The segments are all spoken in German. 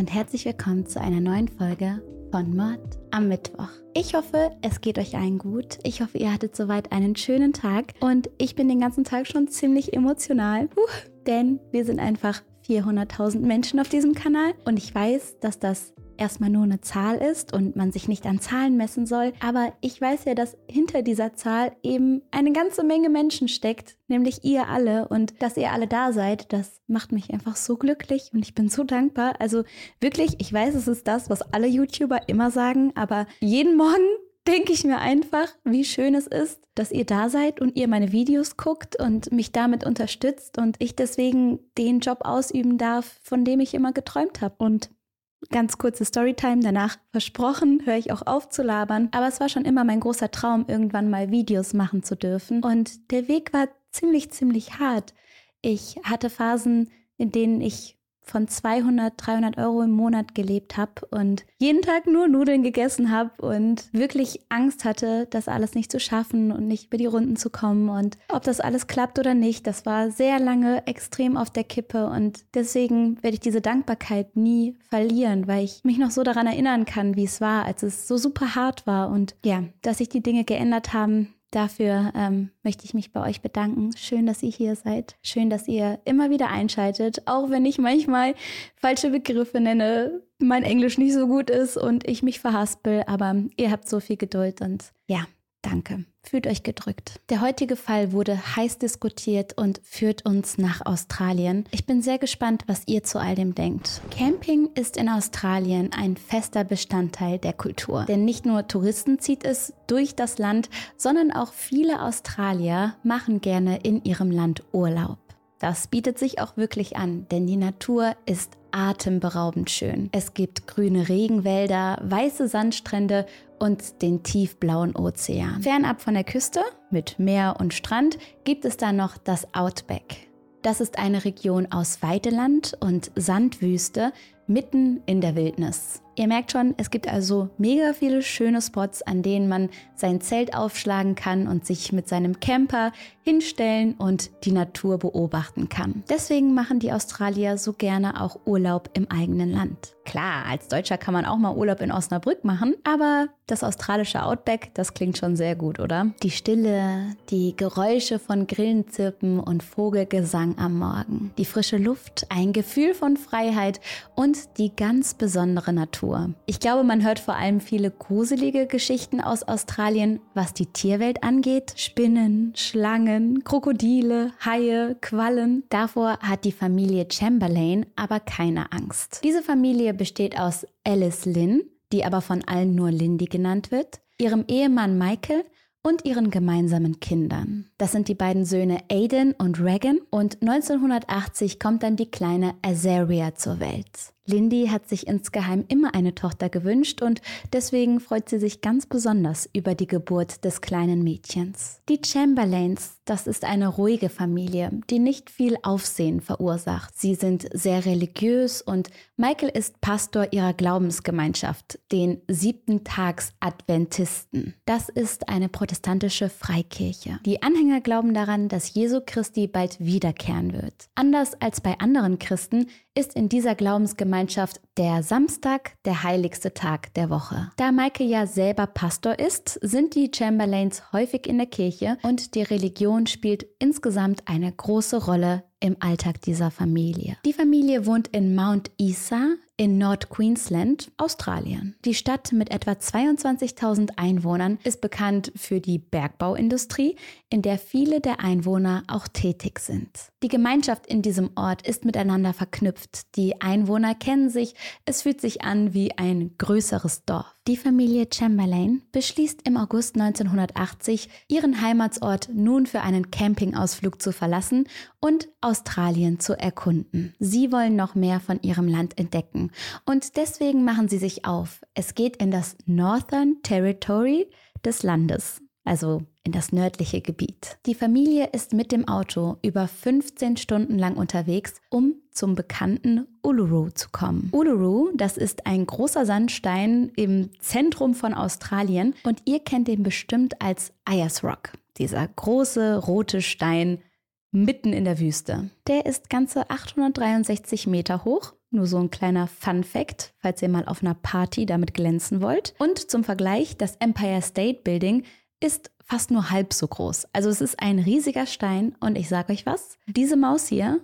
und herzlich willkommen zu einer neuen Folge von Mord am Mittwoch. Ich hoffe, es geht euch allen gut. Ich hoffe, ihr hattet soweit einen schönen Tag und ich bin den ganzen Tag schon ziemlich emotional, denn wir sind einfach 400.000 Menschen auf diesem Kanal und ich weiß, dass das erstmal nur eine Zahl ist und man sich nicht an Zahlen messen soll. Aber ich weiß ja, dass hinter dieser Zahl eben eine ganze Menge Menschen steckt, nämlich ihr alle. Und dass ihr alle da seid, das macht mich einfach so glücklich und ich bin so dankbar. Also wirklich, ich weiß, es ist das, was alle YouTuber immer sagen, aber jeden Morgen denke ich mir einfach, wie schön es ist, dass ihr da seid und ihr meine Videos guckt und mich damit unterstützt und ich deswegen den Job ausüben darf, von dem ich immer geträumt habe. Und Ganz kurze Storytime, danach versprochen, höre ich auch auf zu labern. Aber es war schon immer mein großer Traum, irgendwann mal Videos machen zu dürfen. Und der Weg war ziemlich, ziemlich hart. Ich hatte Phasen, in denen ich von 200, 300 Euro im Monat gelebt habe und jeden Tag nur Nudeln gegessen habe und wirklich Angst hatte, das alles nicht zu schaffen und nicht über die Runden zu kommen. Und ob das alles klappt oder nicht, das war sehr lange extrem auf der Kippe. Und deswegen werde ich diese Dankbarkeit nie verlieren, weil ich mich noch so daran erinnern kann, wie es war, als es so super hart war. Und ja, dass sich die Dinge geändert haben, Dafür ähm, möchte ich mich bei euch bedanken. Schön, dass ihr hier seid. Schön, dass ihr immer wieder einschaltet, auch wenn ich manchmal falsche Begriffe nenne, mein Englisch nicht so gut ist und ich mich verhaspel. Aber ihr habt so viel Geduld und ja, Danke. Fühlt euch gedrückt. Der heutige Fall wurde heiß diskutiert und führt uns nach Australien. Ich bin sehr gespannt, was ihr zu all dem denkt. Camping ist in Australien ein fester Bestandteil der Kultur. Denn nicht nur Touristen zieht es durch das Land, sondern auch viele Australier machen gerne in ihrem Land Urlaub. Das bietet sich auch wirklich an, denn die Natur ist atemberaubend schön. Es gibt grüne Regenwälder, weiße Sandstrände und den tiefblauen Ozean. Fernab von der Küste mit Meer und Strand gibt es dann noch das Outback. Das ist eine Region aus Weideland und Sandwüste mitten in der Wildnis. Ihr merkt schon, es gibt also mega viele schöne Spots, an denen man sein Zelt aufschlagen kann und sich mit seinem Camper hinstellen und die Natur beobachten kann. Deswegen machen die Australier so gerne auch Urlaub im eigenen Land. Klar, als Deutscher kann man auch mal Urlaub in Osnabrück machen, aber das australische Outback, das klingt schon sehr gut, oder? Die Stille, die Geräusche von Grillenzirpen und Vogelgesang am Morgen, die frische Luft, ein Gefühl von Freiheit und die ganz besondere Natur. Ich glaube, man hört vor allem viele gruselige Geschichten aus Australien, was die Tierwelt angeht. Spinnen, Schlangen, Krokodile, Haie, Quallen. Davor hat die Familie Chamberlain aber keine Angst. Diese Familie besteht aus Alice Lynn, die aber von allen nur Lindy genannt wird, ihrem Ehemann Michael und ihren gemeinsamen Kindern. Das sind die beiden Söhne Aiden und Regan und 1980 kommt dann die kleine Azaria zur Welt. Lindy hat sich insgeheim immer eine Tochter gewünscht und deswegen freut sie sich ganz besonders über die Geburt des kleinen Mädchens. Die Chamberlains, das ist eine ruhige Familie, die nicht viel Aufsehen verursacht. Sie sind sehr religiös und Michael ist Pastor ihrer Glaubensgemeinschaft, den siebten Tags Adventisten. Das ist eine protestantische Freikirche. Die Anhänger glauben daran, dass Jesu Christi bald wiederkehren wird. Anders als bei anderen Christen ist in dieser Glaubensgemeinschaft der Samstag der heiligste Tag der Woche. Da Michael ja selber Pastor ist, sind die Chamberlains häufig in der Kirche und die Religion spielt insgesamt eine große Rolle im Alltag dieser Familie. Die Familie wohnt in Mount Isa in Nord-Queensland, Australien. Die Stadt mit etwa 22.000 Einwohnern ist bekannt für die Bergbauindustrie, in der viele der Einwohner auch tätig sind. Die Gemeinschaft in diesem Ort ist miteinander verknüpft. Die Einwohner kennen sich, es fühlt sich an wie ein größeres Dorf. Die Familie Chamberlain beschließt im August 1980, ihren Heimatsort nun für einen Campingausflug zu verlassen und Australien zu erkunden. Sie wollen noch mehr von ihrem Land entdecken und deswegen machen sie sich auf. Es geht in das Northern Territory des Landes also in das nördliche Gebiet. Die Familie ist mit dem Auto über 15 Stunden lang unterwegs, um zum bekannten Uluru zu kommen. Uluru, das ist ein großer Sandstein im Zentrum von Australien und ihr kennt den bestimmt als Ayers Rock, dieser große rote Stein mitten in der Wüste. Der ist ganze 863 Meter hoch Nur so ein kleiner Fun Fact, falls ihr mal auf einer Party damit glänzen wollt. Und zum Vergleich, das Empire State Building ist fast nur halb so groß. Also es ist ein riesiger Stein und ich sage euch was, diese Maus hier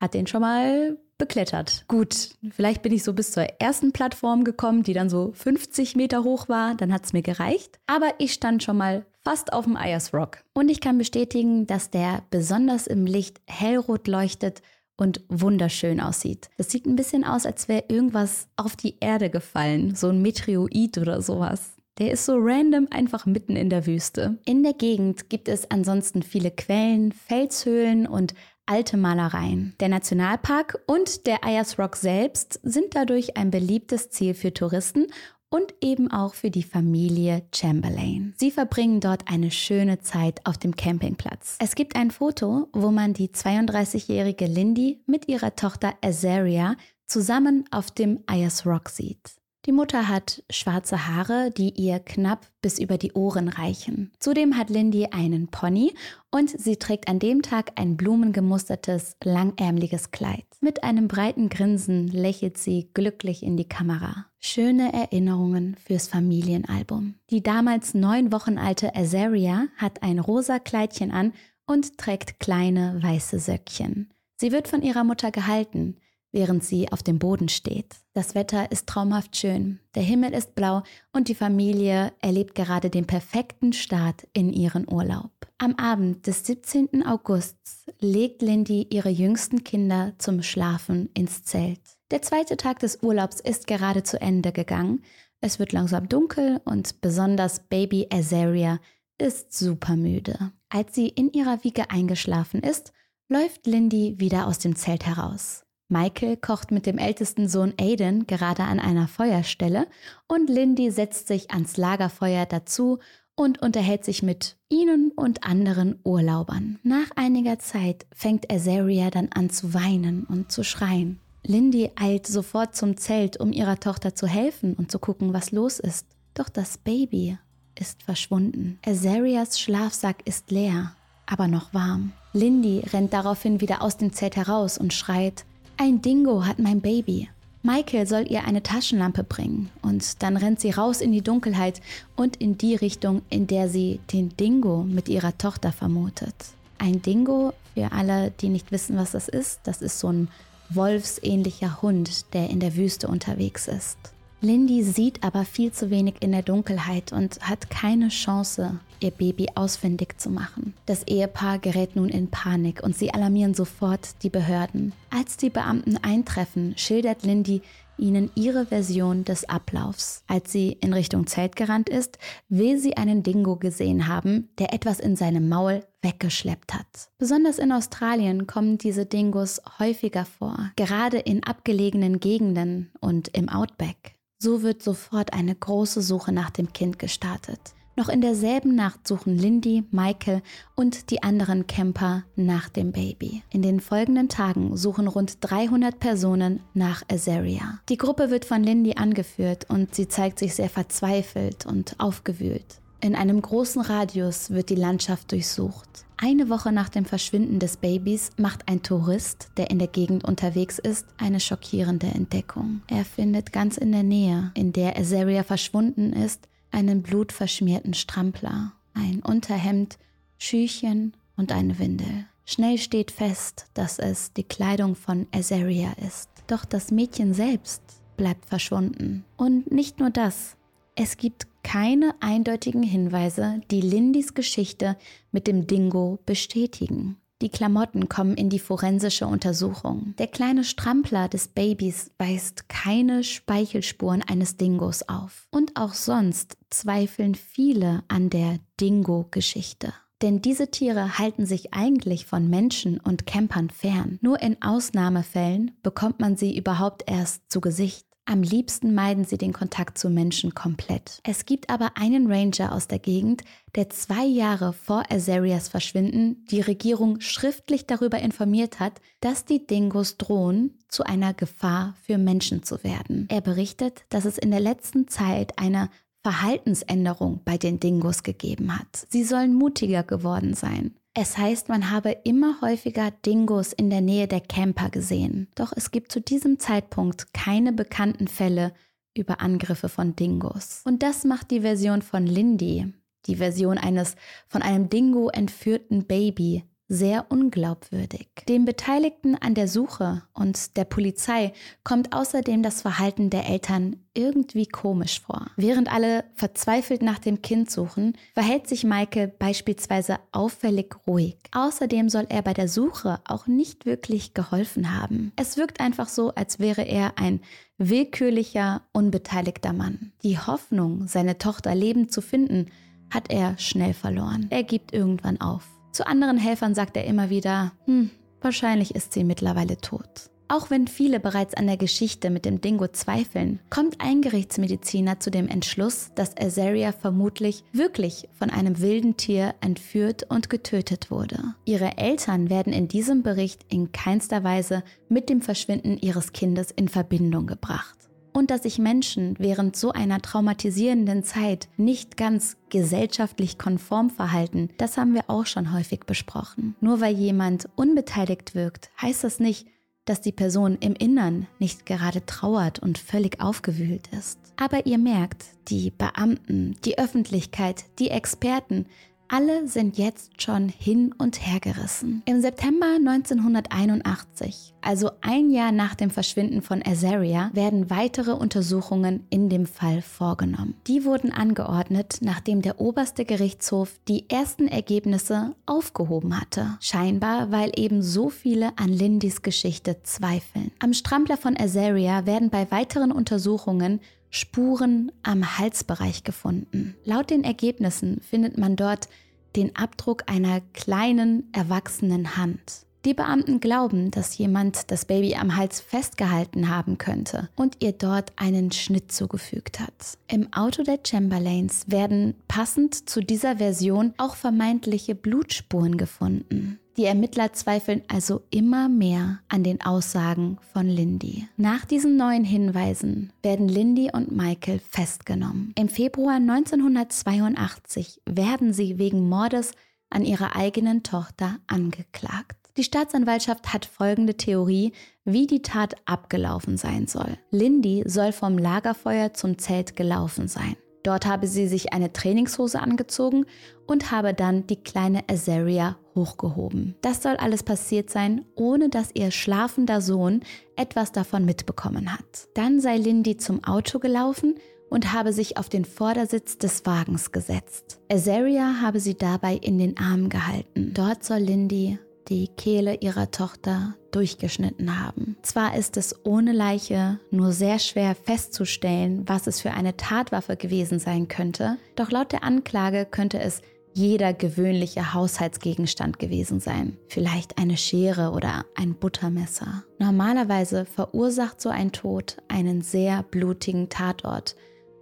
hat den schon mal beklettert. Gut, vielleicht bin ich so bis zur ersten Plattform gekommen, die dann so 50 Meter hoch war, dann hat es mir gereicht. Aber ich stand schon mal fast auf dem Ayers Rock. Und ich kann bestätigen, dass der besonders im Licht hellrot leuchtet und wunderschön aussieht. Das sieht ein bisschen aus, als wäre irgendwas auf die Erde gefallen, so ein Meteorit oder sowas. Der ist so random einfach mitten in der Wüste. In der Gegend gibt es ansonsten viele Quellen, Felshöhlen und alte Malereien. Der Nationalpark und der Ayers Rock selbst sind dadurch ein beliebtes Ziel für Touristen und eben auch für die Familie Chamberlain. Sie verbringen dort eine schöne Zeit auf dem Campingplatz. Es gibt ein Foto, wo man die 32-jährige Lindy mit ihrer Tochter Azaria zusammen auf dem Ayers Rock sieht. Die Mutter hat schwarze Haare, die ihr knapp bis über die Ohren reichen. Zudem hat Lindy einen Pony und sie trägt an dem Tag ein blumengemustertes, langärmliches Kleid. Mit einem breiten Grinsen lächelt sie glücklich in die Kamera. Schöne Erinnerungen fürs Familienalbum. Die damals neun Wochen alte Azaria hat ein rosa Kleidchen an und trägt kleine weiße Söckchen. Sie wird von ihrer Mutter gehalten während sie auf dem Boden steht. Das Wetter ist traumhaft schön, der Himmel ist blau und die Familie erlebt gerade den perfekten Start in ihren Urlaub. Am Abend des 17. Augusts legt Lindy ihre jüngsten Kinder zum Schlafen ins Zelt. Der zweite Tag des Urlaubs ist gerade zu Ende gegangen. Es wird langsam dunkel und besonders Baby Azaria ist super müde. Als sie in ihrer Wiege eingeschlafen ist, läuft Lindy wieder aus dem Zelt heraus. Michael kocht mit dem ältesten Sohn Aiden gerade an einer Feuerstelle und Lindy setzt sich ans Lagerfeuer dazu und unterhält sich mit ihnen und anderen Urlaubern. Nach einiger Zeit fängt Azaria dann an zu weinen und zu schreien. Lindy eilt sofort zum Zelt, um ihrer Tochter zu helfen und zu gucken, was los ist. Doch das Baby ist verschwunden. Azarias Schlafsack ist leer, aber noch warm. Lindy rennt daraufhin wieder aus dem Zelt heraus und schreit, ein Dingo hat mein Baby. Michael soll ihr eine Taschenlampe bringen und dann rennt sie raus in die Dunkelheit und in die Richtung, in der sie den Dingo mit ihrer Tochter vermutet. Ein Dingo, für alle, die nicht wissen, was das ist, das ist so ein wolfsähnlicher Hund, der in der Wüste unterwegs ist. Lindy sieht aber viel zu wenig in der Dunkelheit und hat keine Chance, ihr Baby ausfindig zu machen. Das Ehepaar gerät nun in Panik und sie alarmieren sofort die Behörden. Als die Beamten eintreffen, schildert Lindy ihnen ihre Version des Ablaufs. Als sie in Richtung Zelt gerannt ist, will sie einen Dingo gesehen haben, der etwas in seinem Maul weggeschleppt hat. Besonders in Australien kommen diese Dingos häufiger vor, gerade in abgelegenen Gegenden und im Outback. So wird sofort eine große Suche nach dem Kind gestartet. Noch in derselben Nacht suchen Lindy, Michael und die anderen Camper nach dem Baby. In den folgenden Tagen suchen rund 300 Personen nach Azaria. Die Gruppe wird von Lindy angeführt und sie zeigt sich sehr verzweifelt und aufgewühlt. In einem großen Radius wird die Landschaft durchsucht. Eine Woche nach dem Verschwinden des Babys macht ein Tourist, der in der Gegend unterwegs ist, eine schockierende Entdeckung. Er findet ganz in der Nähe, in der Azaria verschwunden ist, einen blutverschmierten Strampler, ein Unterhemd, Schüchen und eine Windel. Schnell steht fest, dass es die Kleidung von Azaria ist. Doch das Mädchen selbst bleibt verschwunden. Und nicht nur das, es gibt keine eindeutigen Hinweise, die Lindys Geschichte mit dem Dingo bestätigen. Die Klamotten kommen in die forensische Untersuchung. Der kleine Strampler des Babys weist keine Speichelspuren eines Dingos auf. Und auch sonst zweifeln viele an der Dingo-Geschichte. Denn diese Tiere halten sich eigentlich von Menschen und Campern fern. Nur in Ausnahmefällen bekommt man sie überhaupt erst zu Gesicht. Am liebsten meiden sie den Kontakt zu Menschen komplett. Es gibt aber einen Ranger aus der Gegend, der zwei Jahre vor Azarias Verschwinden die Regierung schriftlich darüber informiert hat, dass die Dingos drohen, zu einer Gefahr für Menschen zu werden. Er berichtet, dass es in der letzten Zeit eine Verhaltensänderung bei den Dingos gegeben hat. Sie sollen mutiger geworden sein. Es heißt, man habe immer häufiger Dingos in der Nähe der Camper gesehen. Doch es gibt zu diesem Zeitpunkt keine bekannten Fälle über Angriffe von Dingos. Und das macht die Version von Lindy, die Version eines von einem Dingo entführten Baby, sehr unglaubwürdig. Den Beteiligten an der Suche und der Polizei kommt außerdem das Verhalten der Eltern irgendwie komisch vor. Während alle verzweifelt nach dem Kind suchen, verhält sich Michael beispielsweise auffällig ruhig. Außerdem soll er bei der Suche auch nicht wirklich geholfen haben. Es wirkt einfach so, als wäre er ein willkürlicher, unbeteiligter Mann. Die Hoffnung, seine Tochter lebend zu finden, hat er schnell verloren. Er gibt irgendwann auf. Zu anderen Helfern sagt er immer wieder, hm, wahrscheinlich ist sie mittlerweile tot. Auch wenn viele bereits an der Geschichte mit dem Dingo zweifeln, kommt ein Gerichtsmediziner zu dem Entschluss, dass Azaria vermutlich wirklich von einem wilden Tier entführt und getötet wurde. Ihre Eltern werden in diesem Bericht in keinster Weise mit dem Verschwinden ihres Kindes in Verbindung gebracht und dass sich Menschen während so einer traumatisierenden Zeit nicht ganz gesellschaftlich konform verhalten, das haben wir auch schon häufig besprochen. Nur weil jemand unbeteiligt wirkt, heißt das nicht, dass die Person im Innern nicht gerade trauert und völlig aufgewühlt ist. Aber ihr merkt, die Beamten, die Öffentlichkeit, die Experten alle sind jetzt schon hin und her gerissen. Im September 1981, also ein Jahr nach dem Verschwinden von Azaria, werden weitere Untersuchungen in dem Fall vorgenommen. Die wurden angeordnet, nachdem der oberste Gerichtshof die ersten Ergebnisse aufgehoben hatte. Scheinbar, weil eben so viele an Lindys Geschichte zweifeln. Am Strampler von Azaria werden bei weiteren Untersuchungen Spuren am Halsbereich gefunden. Laut den Ergebnissen findet man dort den Abdruck einer kleinen, erwachsenen Hand. Die Beamten glauben, dass jemand das Baby am Hals festgehalten haben könnte und ihr dort einen Schnitt zugefügt hat. Im Auto der Chamberlains werden passend zu dieser Version auch vermeintliche Blutspuren gefunden. Die Ermittler zweifeln also immer mehr an den Aussagen von Lindy. Nach diesen neuen Hinweisen werden Lindy und Michael festgenommen. Im Februar 1982 werden sie wegen Mordes an ihrer eigenen Tochter angeklagt. Die Staatsanwaltschaft hat folgende Theorie, wie die Tat abgelaufen sein soll. Lindy soll vom Lagerfeuer zum Zelt gelaufen sein. Dort habe sie sich eine Trainingshose angezogen und habe dann die kleine Azaria hochgehoben. Das soll alles passiert sein, ohne dass ihr schlafender Sohn etwas davon mitbekommen hat. Dann sei Lindy zum Auto gelaufen und habe sich auf den Vordersitz des Wagens gesetzt. Azaria habe sie dabei in den Arm gehalten. Dort soll Lindy die Kehle ihrer Tochter durchgeschnitten haben. Zwar ist es ohne Leiche nur sehr schwer festzustellen, was es für eine Tatwaffe gewesen sein könnte, doch laut der Anklage könnte es jeder gewöhnliche Haushaltsgegenstand gewesen sein. Vielleicht eine Schere oder ein Buttermesser. Normalerweise verursacht so ein Tod einen sehr blutigen Tatort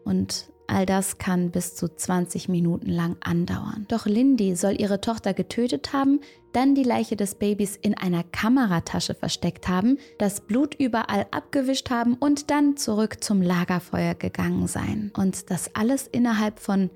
und All das kann bis zu 20 Minuten lang andauern. Doch Lindy soll ihre Tochter getötet haben, dann die Leiche des Babys in einer Kameratasche versteckt haben, das Blut überall abgewischt haben und dann zurück zum Lagerfeuer gegangen sein. Und das alles innerhalb von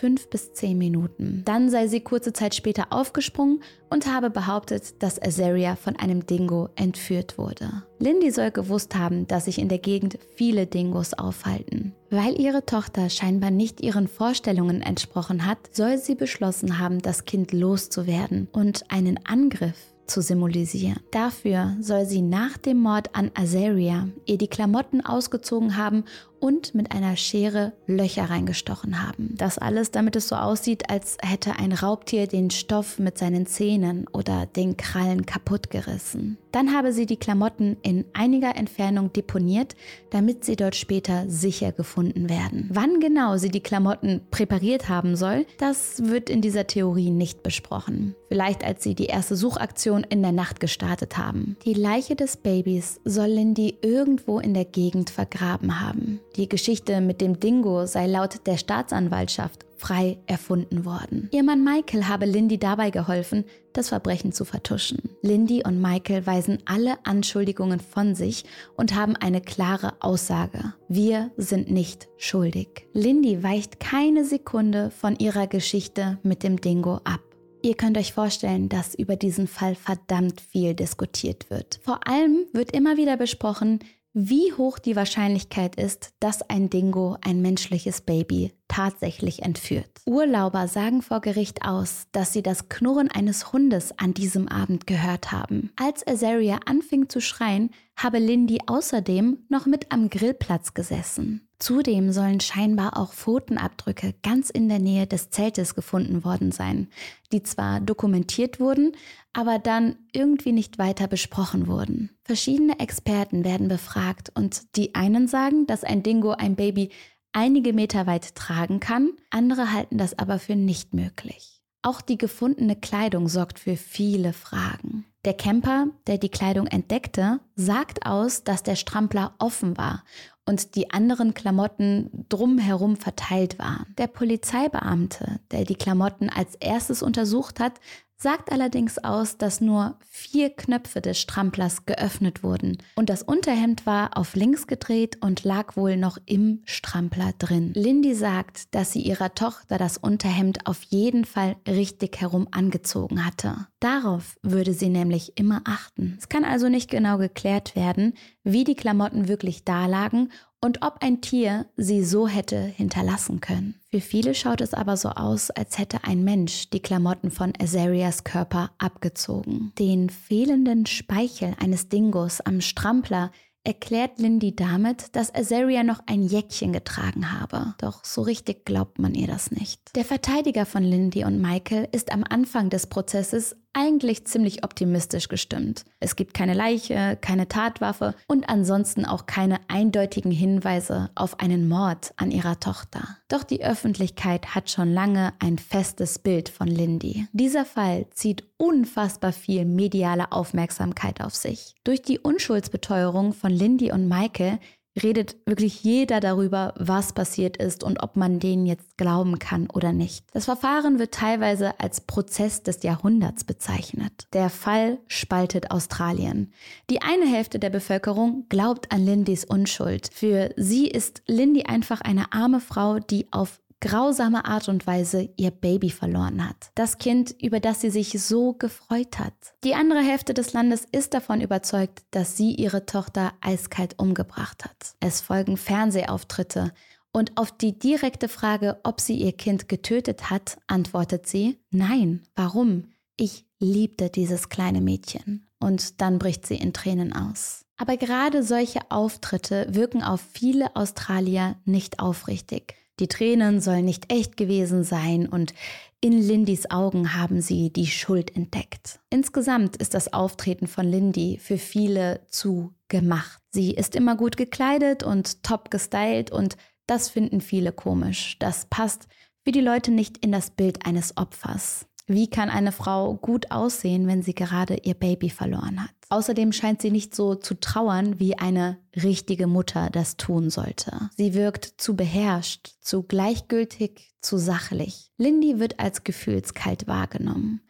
fünf bis zehn Minuten. Dann sei sie kurze Zeit später aufgesprungen und habe behauptet, dass Azaria von einem Dingo entführt wurde. Lindy soll gewusst haben, dass sich in der Gegend viele Dingos aufhalten. Weil ihre Tochter scheinbar nicht ihren Vorstellungen entsprochen hat, soll sie beschlossen haben, das Kind loszuwerden und einen Angriff zu symbolisieren. Dafür soll sie nach dem Mord an Azaria ihr die Klamotten ausgezogen haben und mit einer Schere Löcher reingestochen haben. Das alles, damit es so aussieht, als hätte ein Raubtier den Stoff mit seinen Zähnen oder den Krallen kaputt gerissen. Dann habe sie die Klamotten in einiger Entfernung deponiert, damit sie dort später sicher gefunden werden. Wann genau sie die Klamotten präpariert haben soll, das wird in dieser Theorie nicht besprochen. Vielleicht als sie die erste Suchaktion in der Nacht gestartet haben. Die Leiche des Babys soll Lindy irgendwo in der Gegend vergraben haben. Die Geschichte mit dem Dingo sei laut der Staatsanwaltschaft frei erfunden worden. Ihr Mann Michael habe Lindy dabei geholfen, das Verbrechen zu vertuschen. Lindy und Michael weisen alle Anschuldigungen von sich und haben eine klare Aussage. Wir sind nicht schuldig. Lindy weicht keine Sekunde von ihrer Geschichte mit dem Dingo ab. Ihr könnt euch vorstellen, dass über diesen Fall verdammt viel diskutiert wird. Vor allem wird immer wieder besprochen, wie hoch die Wahrscheinlichkeit ist, dass ein Dingo ein menschliches Baby tatsächlich entführt. Urlauber sagen vor Gericht aus, dass sie das Knurren eines Hundes an diesem Abend gehört haben. Als Azaria anfing zu schreien, habe Lindy außerdem noch mit am Grillplatz gesessen. Zudem sollen scheinbar auch Pfotenabdrücke ganz in der Nähe des Zeltes gefunden worden sein, die zwar dokumentiert wurden, aber dann irgendwie nicht weiter besprochen wurden. Verschiedene Experten werden befragt und die einen sagen, dass ein Dingo ein Baby einige Meter weit tragen kann, andere halten das aber für nicht möglich. Auch die gefundene Kleidung sorgt für viele Fragen. Der Camper, der die Kleidung entdeckte, sagt aus, dass der Strampler offen war und die anderen Klamotten drumherum verteilt waren. Der Polizeibeamte, der die Klamotten als erstes untersucht hat, sagt allerdings aus, dass nur vier Knöpfe des Stramplers geöffnet wurden und das Unterhemd war auf links gedreht und lag wohl noch im Strampler drin. Lindy sagt, dass sie ihrer Tochter das Unterhemd auf jeden Fall richtig herum angezogen hatte. Darauf würde sie nämlich immer achten. Es kann also nicht genau geklärt werden, wie die Klamotten wirklich da lagen und ob ein Tier sie so hätte hinterlassen können. Für viele schaut es aber so aus, als hätte ein Mensch die Klamotten von Azarias Körper abgezogen. Den fehlenden Speichel eines Dingos am Strampler erklärt Lindy damit, dass Azaria noch ein Jäckchen getragen habe. Doch so richtig glaubt man ihr das nicht. Der Verteidiger von Lindy und Michael ist am Anfang des Prozesses eigentlich ziemlich optimistisch gestimmt. Es gibt keine Leiche, keine Tatwaffe und ansonsten auch keine eindeutigen Hinweise auf einen Mord an ihrer Tochter. Doch die Öffentlichkeit hat schon lange ein festes Bild von Lindy. Dieser Fall zieht unfassbar viel mediale Aufmerksamkeit auf sich. Durch die Unschuldsbeteuerung von Lindy und Michael redet wirklich jeder darüber, was passiert ist und ob man denen jetzt glauben kann oder nicht. Das Verfahren wird teilweise als Prozess des Jahrhunderts bezeichnet. Der Fall spaltet Australien. Die eine Hälfte der Bevölkerung glaubt an Lindys Unschuld. Für sie ist Lindy einfach eine arme Frau, die auf grausame Art und Weise ihr Baby verloren hat. Das Kind, über das sie sich so gefreut hat. Die andere Hälfte des Landes ist davon überzeugt, dass sie ihre Tochter eiskalt umgebracht hat. Es folgen Fernsehauftritte und auf die direkte Frage, ob sie ihr Kind getötet hat, antwortet sie, nein, warum? Ich liebte dieses kleine Mädchen. Und dann bricht sie in Tränen aus. Aber gerade solche Auftritte wirken auf viele Australier nicht aufrichtig. Die Tränen sollen nicht echt gewesen sein und in Lindys Augen haben sie die Schuld entdeckt. Insgesamt ist das Auftreten von Lindy für viele zu gemacht. Sie ist immer gut gekleidet und top gestylt und das finden viele komisch. Das passt für die Leute nicht in das Bild eines Opfers. Wie kann eine Frau gut aussehen, wenn sie gerade ihr Baby verloren hat? Außerdem scheint sie nicht so zu trauern, wie eine richtige Mutter das tun sollte. Sie wirkt zu beherrscht, zu gleichgültig, zu sachlich. Lindy wird als gefühlskalt wahrgenommen.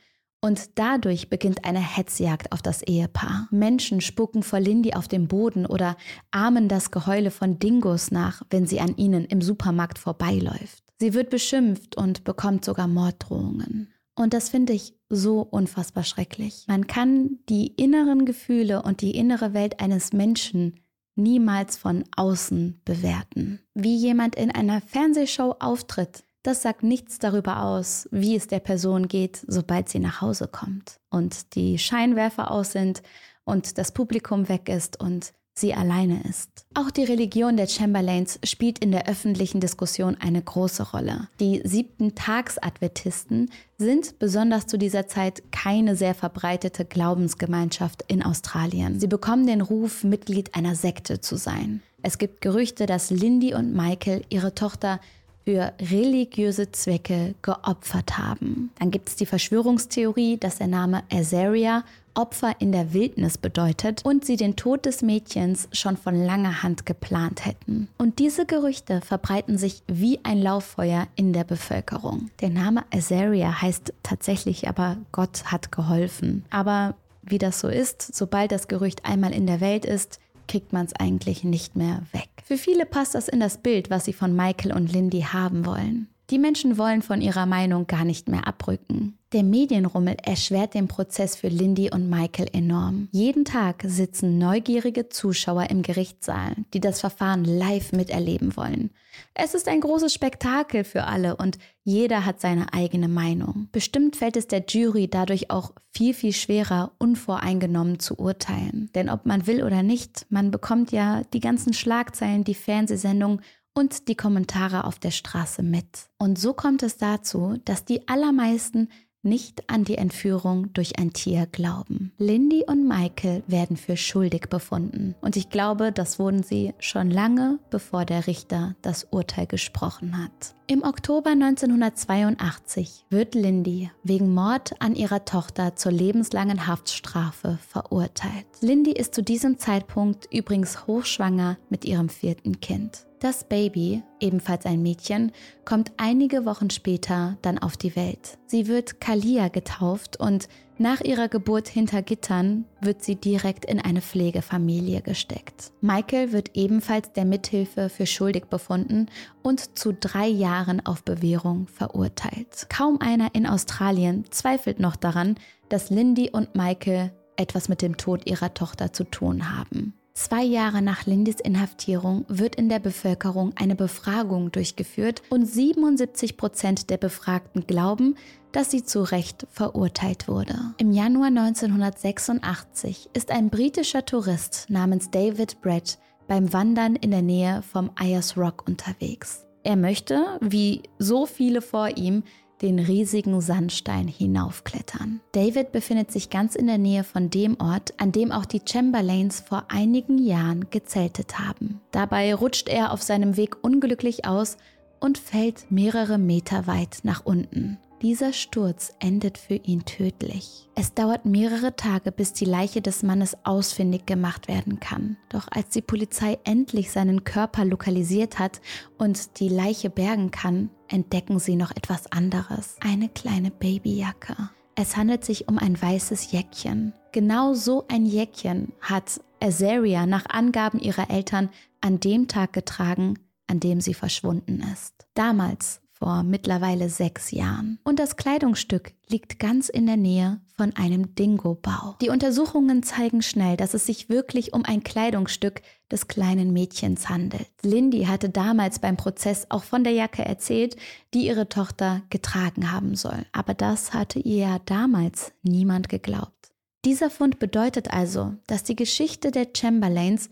Und dadurch beginnt eine Hetzjagd auf das Ehepaar. Menschen spucken vor Lindy auf den Boden oder ahmen das Geheule von Dingos nach, wenn sie an ihnen im Supermarkt vorbeiläuft. Sie wird beschimpft und bekommt sogar Morddrohungen. Und das finde ich so unfassbar schrecklich. Man kann die inneren Gefühle und die innere Welt eines Menschen niemals von außen bewerten. Wie jemand in einer Fernsehshow auftritt, das sagt nichts darüber aus, wie es der Person geht, sobald sie nach Hause kommt und die Scheinwerfer aus sind und das Publikum weg ist und sie alleine ist. Auch die Religion der Chamberlains spielt in der öffentlichen Diskussion eine große Rolle. Die siebten Tags-Adventisten sind besonders zu dieser Zeit keine sehr verbreitete Glaubensgemeinschaft in Australien. Sie bekommen den Ruf, Mitglied einer Sekte zu sein. Es gibt Gerüchte, dass Lindy und Michael ihre Tochter für religiöse Zwecke geopfert haben. Dann gibt es die Verschwörungstheorie, dass der Name Azaria Opfer in der Wildnis bedeutet und sie den Tod des Mädchens schon von langer Hand geplant hätten. Und diese Gerüchte verbreiten sich wie ein Lauffeuer in der Bevölkerung. Der Name Azaria heißt tatsächlich aber Gott hat geholfen. Aber wie das so ist, sobald das Gerücht einmal in der Welt ist, kriegt man es eigentlich nicht mehr weg. Für viele passt das in das Bild, was sie von Michael und Lindy haben wollen. Die Menschen wollen von ihrer Meinung gar nicht mehr abrücken. Der Medienrummel erschwert den Prozess für Lindy und Michael enorm. Jeden Tag sitzen neugierige Zuschauer im Gerichtssaal, die das Verfahren live miterleben wollen. Es ist ein großes Spektakel für alle und jeder hat seine eigene Meinung. Bestimmt fällt es der Jury dadurch auch viel, viel schwerer, unvoreingenommen zu urteilen. Denn ob man will oder nicht, man bekommt ja die ganzen Schlagzeilen, die Fernsehsendungen und die Kommentare auf der Straße mit. Und so kommt es dazu, dass die allermeisten nicht an die Entführung durch ein Tier glauben. Lindy und Michael werden für schuldig befunden. Und ich glaube, das wurden sie schon lange, bevor der Richter das Urteil gesprochen hat. Im Oktober 1982 wird Lindy wegen Mord an ihrer Tochter zur lebenslangen Haftstrafe verurteilt. Lindy ist zu diesem Zeitpunkt übrigens hochschwanger mit ihrem vierten Kind. Das Baby, ebenfalls ein Mädchen, kommt einige Wochen später dann auf die Welt. Sie wird Kalia getauft und nach ihrer Geburt hinter Gittern wird sie direkt in eine Pflegefamilie gesteckt. Michael wird ebenfalls der Mithilfe für schuldig befunden und zu drei Jahren auf Bewährung verurteilt. Kaum einer in Australien zweifelt noch daran, dass Lindy und Michael etwas mit dem Tod ihrer Tochter zu tun haben. Zwei Jahre nach Lindys Inhaftierung wird in der Bevölkerung eine Befragung durchgeführt und 77 Prozent der Befragten glauben, dass sie zu Recht verurteilt wurde. Im Januar 1986 ist ein britischer Tourist namens David Brett beim Wandern in der Nähe vom Ayers Rock unterwegs. Er möchte, wie so viele vor ihm, den riesigen Sandstein hinaufklettern. David befindet sich ganz in der Nähe von dem Ort, an dem auch die Chamberlains vor einigen Jahren gezeltet haben. Dabei rutscht er auf seinem Weg unglücklich aus und fällt mehrere Meter weit nach unten. Dieser Sturz endet für ihn tödlich. Es dauert mehrere Tage, bis die Leiche des Mannes ausfindig gemacht werden kann. Doch als die Polizei endlich seinen Körper lokalisiert hat und die Leiche bergen kann, entdecken sie noch etwas anderes. Eine kleine Babyjacke. Es handelt sich um ein weißes Jäckchen. Genau so ein Jäckchen hat Azaria nach Angaben ihrer Eltern an dem Tag getragen, an dem sie verschwunden ist. Damals vor mittlerweile sechs Jahren. Und das Kleidungsstück liegt ganz in der Nähe von einem Dingo-Bau. Die Untersuchungen zeigen schnell, dass es sich wirklich um ein Kleidungsstück des kleinen Mädchens handelt. Lindy hatte damals beim Prozess auch von der Jacke erzählt, die ihre Tochter getragen haben soll. Aber das hatte ihr ja damals niemand geglaubt. Dieser Fund bedeutet also, dass die Geschichte der Chamberlains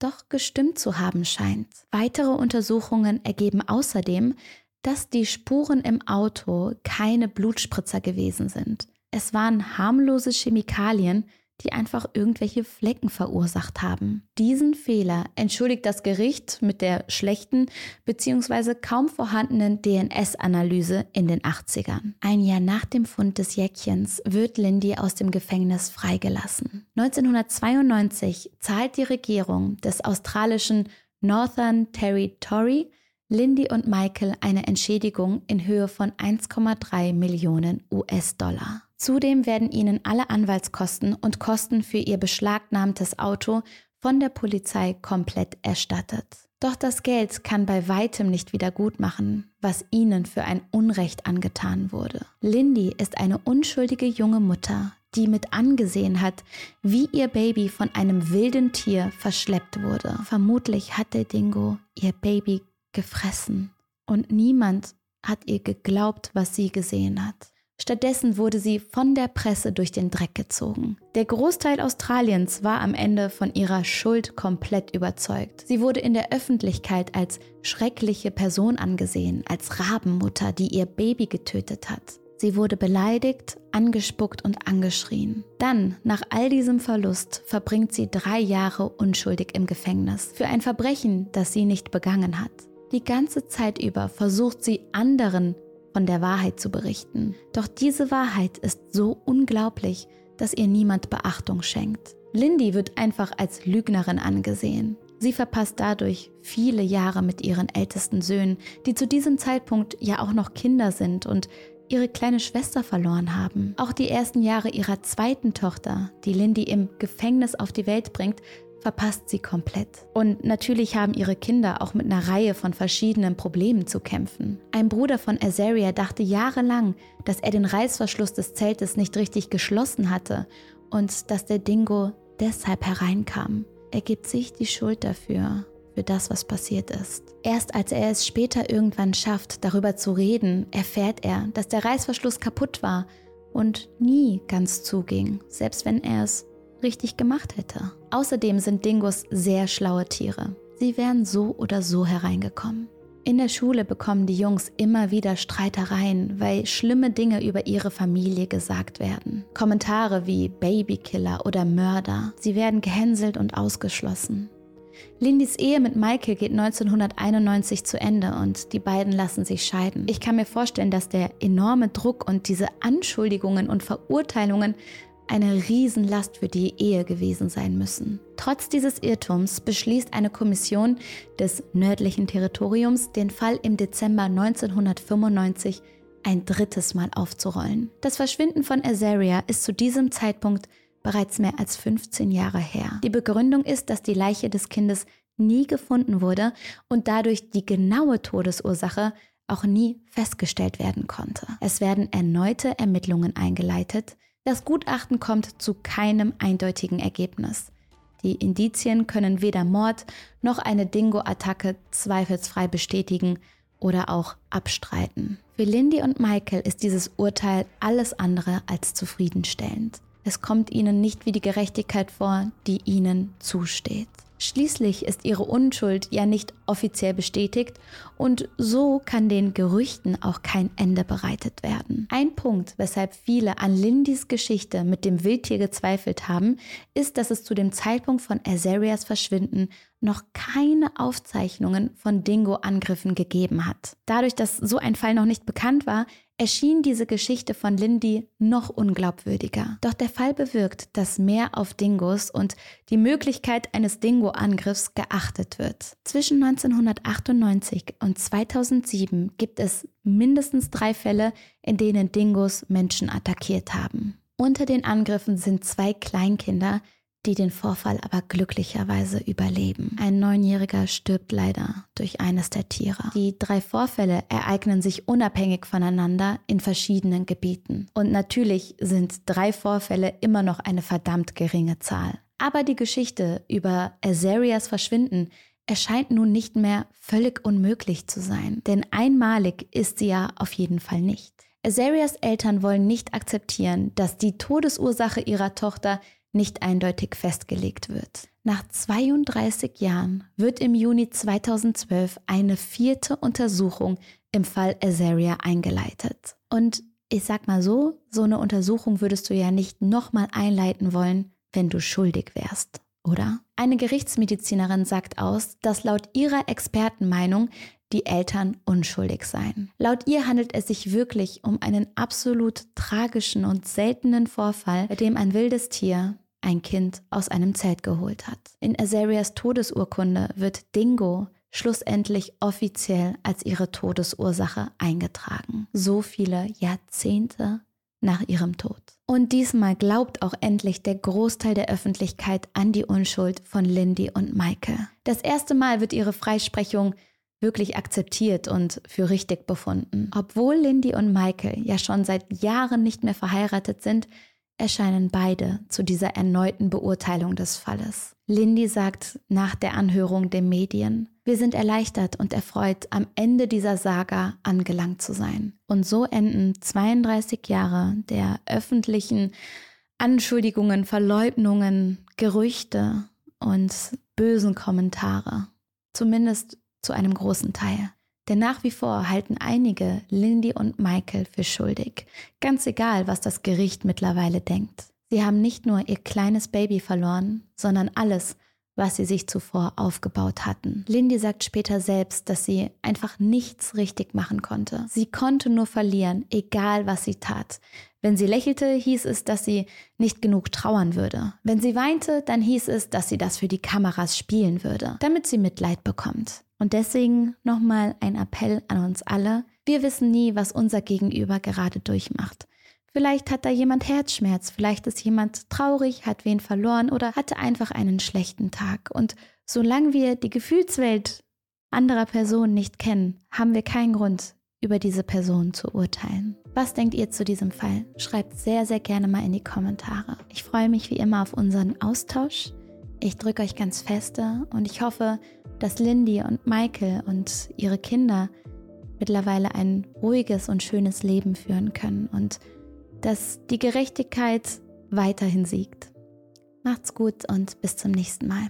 doch gestimmt zu haben scheint. Weitere Untersuchungen ergeben außerdem, dass die Spuren im Auto keine Blutspritzer gewesen sind. Es waren harmlose Chemikalien, die einfach irgendwelche Flecken verursacht haben. Diesen Fehler entschuldigt das Gericht mit der schlechten bzw. kaum vorhandenen DNS-Analyse in den 80ern. Ein Jahr nach dem Fund des Jäckchens wird Lindy aus dem Gefängnis freigelassen. 1992 zahlt die Regierung des australischen Northern Territory Lindy und Michael eine Entschädigung in Höhe von 1,3 Millionen US-Dollar. Zudem werden ihnen alle Anwaltskosten und Kosten für ihr beschlagnahmtes Auto von der Polizei komplett erstattet. Doch das Geld kann bei weitem nicht wieder gut machen, was ihnen für ein Unrecht angetan wurde. Lindy ist eine unschuldige junge Mutter, die mit angesehen hat, wie ihr Baby von einem wilden Tier verschleppt wurde. Vermutlich hat der Dingo ihr Baby gefressen und niemand hat ihr geglaubt, was sie gesehen hat. Stattdessen wurde sie von der Presse durch den Dreck gezogen. Der Großteil Australiens war am Ende von ihrer Schuld komplett überzeugt. Sie wurde in der Öffentlichkeit als schreckliche Person angesehen, als Rabenmutter, die ihr Baby getötet hat. Sie wurde beleidigt, angespuckt und angeschrien. Dann, nach all diesem Verlust, verbringt sie drei Jahre unschuldig im Gefängnis für ein Verbrechen, das sie nicht begangen hat. Die ganze Zeit über versucht sie anderen von der Wahrheit zu berichten. Doch diese Wahrheit ist so unglaublich, dass ihr niemand Beachtung schenkt. Lindy wird einfach als Lügnerin angesehen. Sie verpasst dadurch viele Jahre mit ihren ältesten Söhnen, die zu diesem Zeitpunkt ja auch noch Kinder sind und ihre kleine Schwester verloren haben. Auch die ersten Jahre ihrer zweiten Tochter, die Lindy im Gefängnis auf die Welt bringt, verpasst sie komplett. Und natürlich haben ihre Kinder auch mit einer Reihe von verschiedenen Problemen zu kämpfen. Ein Bruder von Azaria dachte jahrelang, dass er den Reißverschluss des Zeltes nicht richtig geschlossen hatte und dass der Dingo deshalb hereinkam. Er gibt sich die Schuld dafür, für das, was passiert ist. Erst als er es später irgendwann schafft, darüber zu reden, erfährt er, dass der Reißverschluss kaputt war und nie ganz zuging, selbst wenn er es richtig gemacht hätte. Außerdem sind Dingos sehr schlaue Tiere. Sie wären so oder so hereingekommen. In der Schule bekommen die Jungs immer wieder Streitereien, weil schlimme Dinge über ihre Familie gesagt werden. Kommentare wie Babykiller oder Mörder. Sie werden gehänselt und ausgeschlossen. Lindys Ehe mit Michael geht 1991 zu Ende und die beiden lassen sich scheiden. Ich kann mir vorstellen, dass der enorme Druck und diese Anschuldigungen und Verurteilungen eine Riesenlast für die Ehe gewesen sein müssen. Trotz dieses Irrtums beschließt eine Kommission des nördlichen Territoriums, den Fall im Dezember 1995 ein drittes Mal aufzurollen. Das Verschwinden von Azaria ist zu diesem Zeitpunkt bereits mehr als 15 Jahre her. Die Begründung ist, dass die Leiche des Kindes nie gefunden wurde und dadurch die genaue Todesursache auch nie festgestellt werden konnte. Es werden erneute Ermittlungen eingeleitet, das Gutachten kommt zu keinem eindeutigen Ergebnis. Die Indizien können weder Mord noch eine Dingo-Attacke zweifelsfrei bestätigen oder auch abstreiten. Für Lindy und Michael ist dieses Urteil alles andere als zufriedenstellend. Es kommt ihnen nicht wie die Gerechtigkeit vor, die ihnen zusteht. Schließlich ist ihre Unschuld ja nicht offiziell bestätigt und so kann den Gerüchten auch kein Ende bereitet werden. Ein Punkt, weshalb viele an Lindys Geschichte mit dem Wildtier gezweifelt haben, ist, dass es zu dem Zeitpunkt von Azarias Verschwinden noch keine Aufzeichnungen von Dingo-Angriffen gegeben hat. Dadurch, dass so ein Fall noch nicht bekannt war, erschien diese Geschichte von Lindy noch unglaubwürdiger. Doch der Fall bewirkt, dass mehr auf Dingos und die Möglichkeit eines Dingo-Angriffs geachtet wird. Zwischen 1998 und 2007 gibt es mindestens drei Fälle, in denen Dingos Menschen attackiert haben. Unter den Angriffen sind zwei Kleinkinder, die den Vorfall aber glücklicherweise überleben. Ein Neunjähriger stirbt leider durch eines der Tiere. Die drei Vorfälle ereignen sich unabhängig voneinander in verschiedenen Gebieten. Und natürlich sind drei Vorfälle immer noch eine verdammt geringe Zahl. Aber die Geschichte über Azarias Verschwinden erscheint nun nicht mehr völlig unmöglich zu sein, denn einmalig ist sie ja auf jeden Fall nicht. Azarias Eltern wollen nicht akzeptieren, dass die Todesursache ihrer Tochter nicht eindeutig festgelegt wird. Nach 32 Jahren wird im Juni 2012 eine vierte Untersuchung im Fall Azaria eingeleitet. Und ich sag mal so, so eine Untersuchung würdest du ja nicht nochmal einleiten wollen, wenn du schuldig wärst, oder? Eine Gerichtsmedizinerin sagt aus, dass laut ihrer Expertenmeinung die Eltern unschuldig seien. Laut ihr handelt es sich wirklich um einen absolut tragischen und seltenen Vorfall, bei dem ein wildes Tier ein Kind aus einem Zelt geholt hat. In Azarias Todesurkunde wird Dingo schlussendlich offiziell als ihre Todesursache eingetragen. So viele Jahrzehnte nach ihrem Tod. Und diesmal glaubt auch endlich der Großteil der Öffentlichkeit an die Unschuld von Lindy und Michael. Das erste Mal wird ihre Freisprechung wirklich akzeptiert und für richtig befunden. Obwohl Lindy und Michael ja schon seit Jahren nicht mehr verheiratet sind, erscheinen beide zu dieser erneuten Beurteilung des Falles. Lindy sagt nach der Anhörung den Medien, wir sind erleichtert und erfreut, am Ende dieser Saga angelangt zu sein. Und so enden 32 Jahre der öffentlichen Anschuldigungen, Verleugnungen, Gerüchte und bösen Kommentare. Zumindest zu einem großen Teil. Denn nach wie vor halten einige Lindy und Michael für schuldig, ganz egal, was das Gericht mittlerweile denkt. Sie haben nicht nur ihr kleines Baby verloren, sondern alles, was sie sich zuvor aufgebaut hatten. Lindy sagt später selbst, dass sie einfach nichts richtig machen konnte. Sie konnte nur verlieren, egal was sie tat. Wenn sie lächelte, hieß es, dass sie nicht genug trauern würde. Wenn sie weinte, dann hieß es, dass sie das für die Kameras spielen würde, damit sie Mitleid bekommt. Und deswegen nochmal ein Appell an uns alle. Wir wissen nie, was unser Gegenüber gerade durchmacht. Vielleicht hat da jemand Herzschmerz, vielleicht ist jemand traurig, hat wen verloren oder hatte einfach einen schlechten Tag. Und solange wir die Gefühlswelt anderer Personen nicht kennen, haben wir keinen Grund, über diese Person zu urteilen. Was denkt ihr zu diesem Fall? Schreibt sehr, sehr gerne mal in die Kommentare. Ich freue mich wie immer auf unseren Austausch. Ich drücke euch ganz feste und ich hoffe, dass Lindy und Michael und ihre Kinder mittlerweile ein ruhiges und schönes Leben führen können und dass die Gerechtigkeit weiterhin siegt. Macht's gut und bis zum nächsten Mal.